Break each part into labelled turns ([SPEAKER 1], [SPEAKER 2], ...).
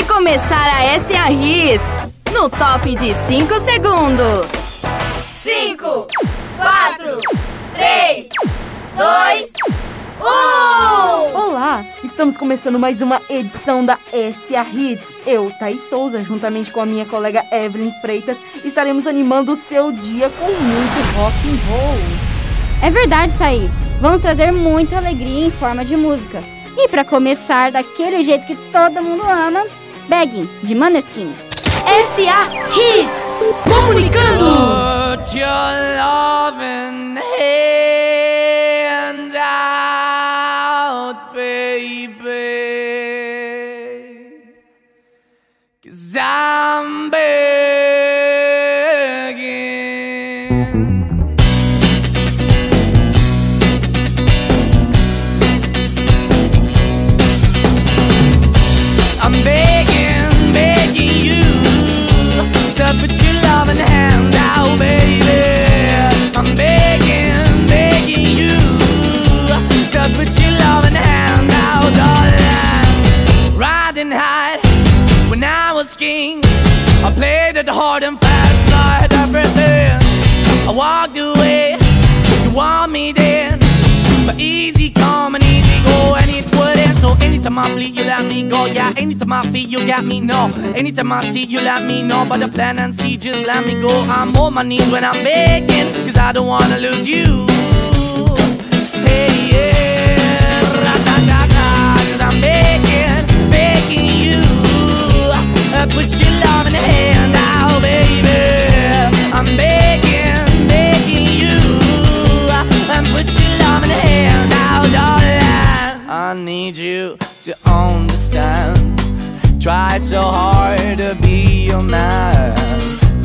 [SPEAKER 1] Vai começar a SA Hits no top de 5 segundos. 5, 4, 3, 2, 1.
[SPEAKER 2] Olá, estamos começando mais uma edição da SA Hits. Eu, Thaís Souza, juntamente com a minha colega Evelyn Freitas, estaremos animando o seu dia com muito rock and roll.
[SPEAKER 3] É verdade, Thaís. Vamos trazer muita alegria em forma de música. E para começar daquele jeito que todo mundo ama, Begging, de Maneskin.
[SPEAKER 1] SA Hits. Comunicando.
[SPEAKER 4] But easy come and easy go, and it wouldn't. So anytime I bleed, you let me go. Yeah, anytime I feel, you got me. No, anytime I see, you let me know. But the plan and see, just let me go. I'm on my knees when I'm begging, cause I don't wanna lose you. Hey, yeah, ra-da-da-da, cause I'm begging, begging you. Uh, put your love in the hand out, baby. I'm begging,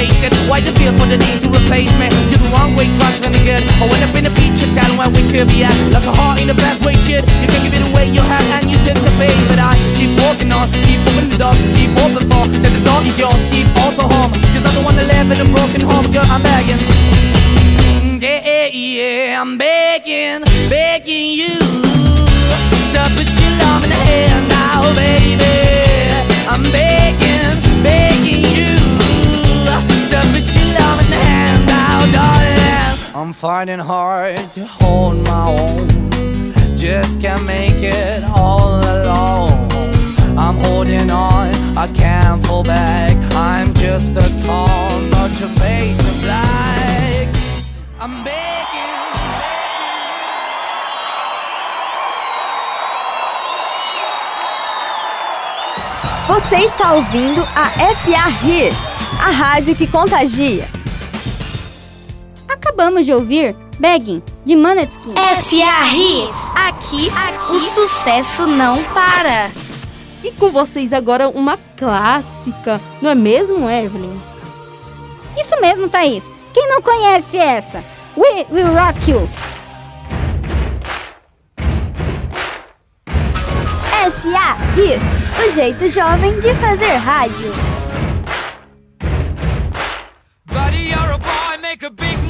[SPEAKER 4] don't embrace it. Why the feel for the need to replace me? You're the wrong way, trying to good. I went up in the feature town where we could be at. Like a heart in the best way, shit. You can't give it away, you have, and you take the bait. But I keep walking on, keep opening the door, keep open for that the door is yours, keep also home. Cause I'm the one that live in a broken home, girl, I'm begging. Yeah, yeah, yeah, I'm begging, I'm fighting hard to hold my own, just can't make it all alone. I'm holding on, I can't fall back. I'm just a call, not your black. I'm begging.
[SPEAKER 1] Você está ouvindo a SA Hits, a rádio que contagia.
[SPEAKER 3] Acabamos de ouvir Begging, de Maneskin.
[SPEAKER 5] SA Hits. Aqui, aqui, o sucesso não para.
[SPEAKER 2] E com vocês agora uma clássica, não é mesmo, Evelyn?
[SPEAKER 3] Isso mesmo, Thaís. Quem não conhece essa? We Will Rock You.
[SPEAKER 1] SA Hits, o jeito jovem de fazer rádio.
[SPEAKER 6] Buddy, you're a boy, make a big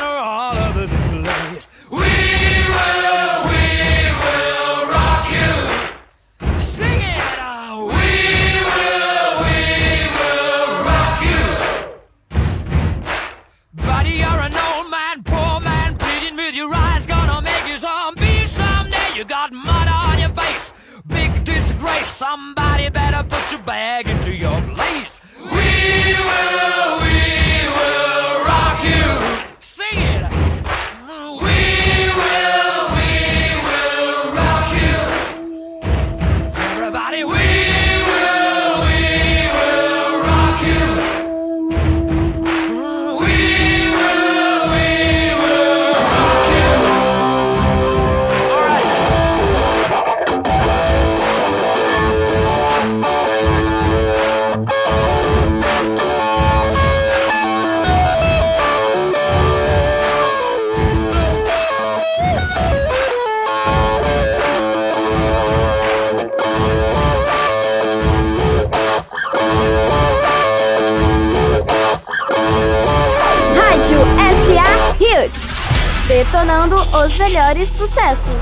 [SPEAKER 5] detonando os melhores sucessos.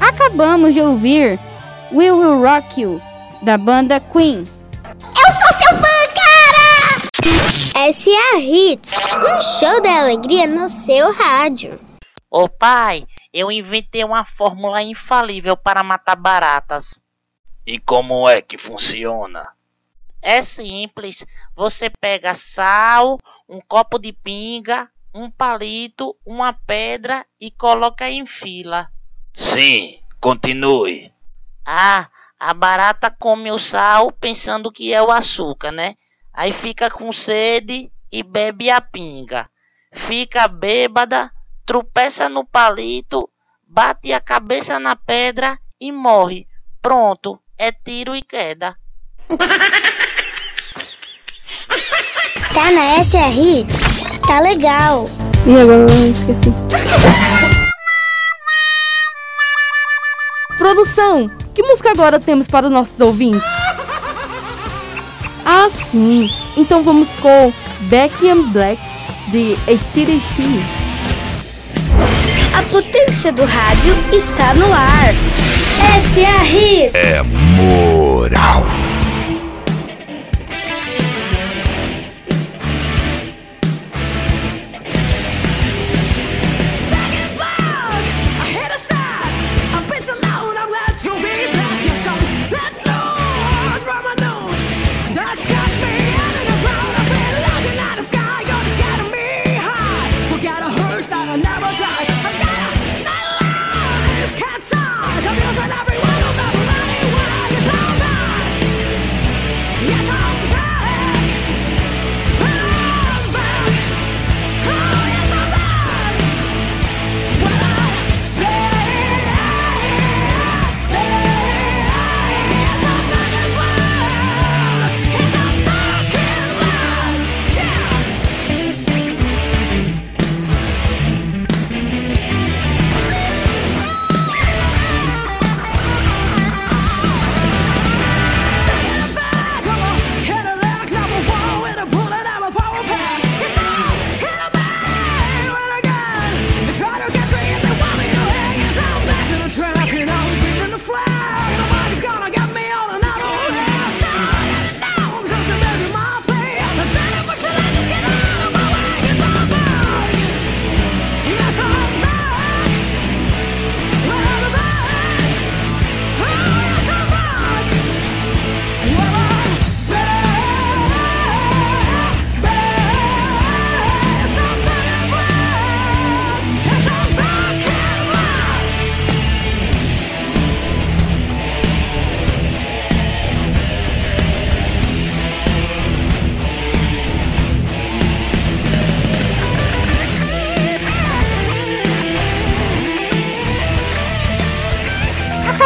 [SPEAKER 3] Acabamos de ouvir We Will Rock You, da banda Queen.
[SPEAKER 7] Eu sou seu fã, cara! SA Hits, um show da alegria no seu rádio.
[SPEAKER 8] Ô pai, eu inventei uma fórmula infalível para matar baratas.
[SPEAKER 9] E como é que funciona?
[SPEAKER 8] É simples, você pega sal, um copo de pinga, um palito, uma pedra e coloca em fila.
[SPEAKER 9] Sim, continue.
[SPEAKER 8] Ah, a barata come o sal pensando que é o açúcar, né? Aí fica com sede e bebe a pinga. Fica bêbada, tropeça no palito, bate a cabeça na pedra e morre. Pronto, é tiro e queda.
[SPEAKER 7] Tá na SA Hits? Tá legal.
[SPEAKER 3] E agora eu esqueci.
[SPEAKER 2] Produção, que música agora temos para os nossos ouvintes? Ah, sim. Então vamos com Becky and Black de ACDC.
[SPEAKER 5] A potência do rádio está no ar. SA Hits.
[SPEAKER 9] É moral.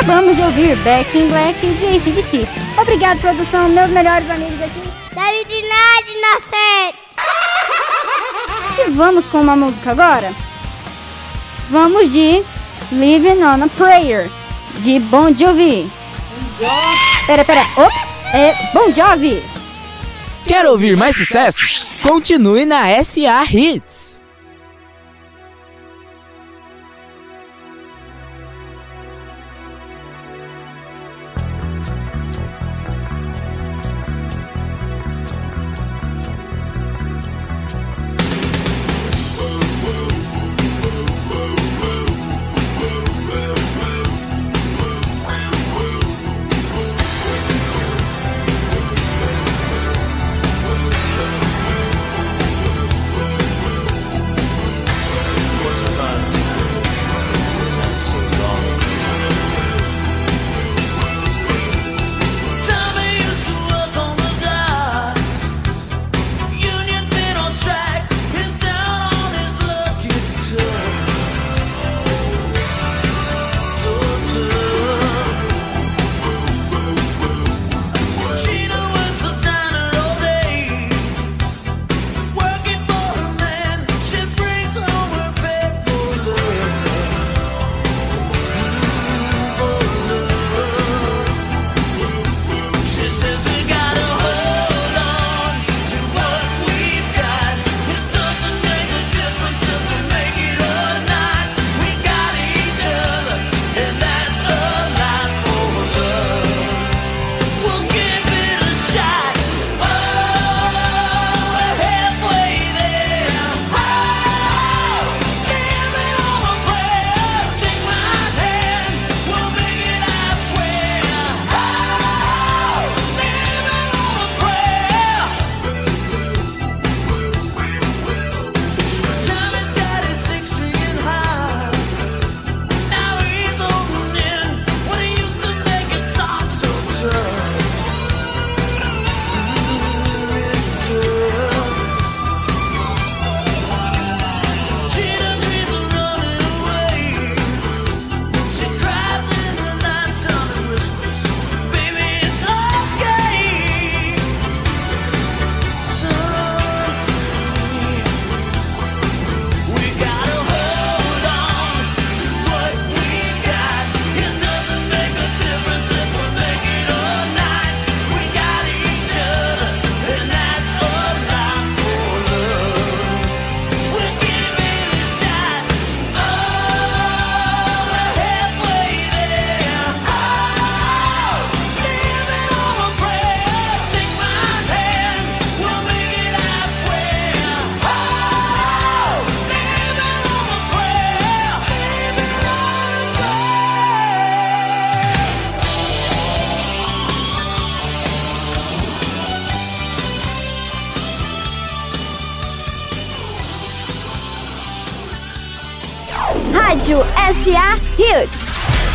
[SPEAKER 3] Acabamos de ouvir Back in Black de ACDC. Obrigado, produção, meus melhores amigos aqui.
[SPEAKER 7] Sabe de nada, inocente!
[SPEAKER 3] E vamos com uma música agora? Vamos de Living on a Prayer, de Bon Jovi. Pera, pera, ops, é Bon Jovi.
[SPEAKER 10] Quer ouvir mais sucessos? Continue na
[SPEAKER 1] SA Hits.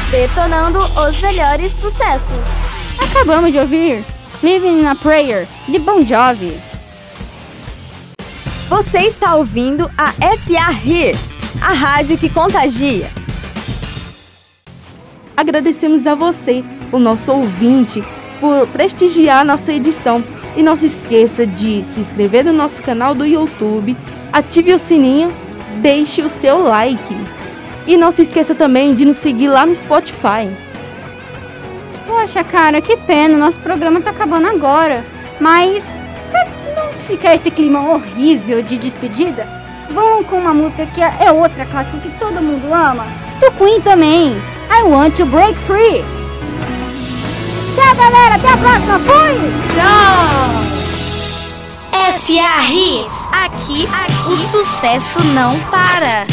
[SPEAKER 1] detonando os melhores sucessos.
[SPEAKER 3] Acabamos de ouvir Living in a Prayer, de Bon Jovi.
[SPEAKER 1] Você está ouvindo a SA Hits, a rádio que contagia.
[SPEAKER 2] Agradecemos a você, o nosso ouvinte, por prestigiar nossa edição. E não se esqueça de se inscrever no nosso canal do YouTube, ative o sininho, deixe o seu like. E não se esqueça também de nos seguir lá no Spotify.
[SPEAKER 3] Poxa, cara, que pena, nosso programa tá acabando agora. Mas, pra não ficar esse clima horrível de despedida, vamos com uma música que é outra clássica que todo mundo ama. Do Queen também. I Want to Break Free. Tchau, galera. Até a próxima. Fui!
[SPEAKER 5] SA Hits. Aqui, aqui, o sucesso não para.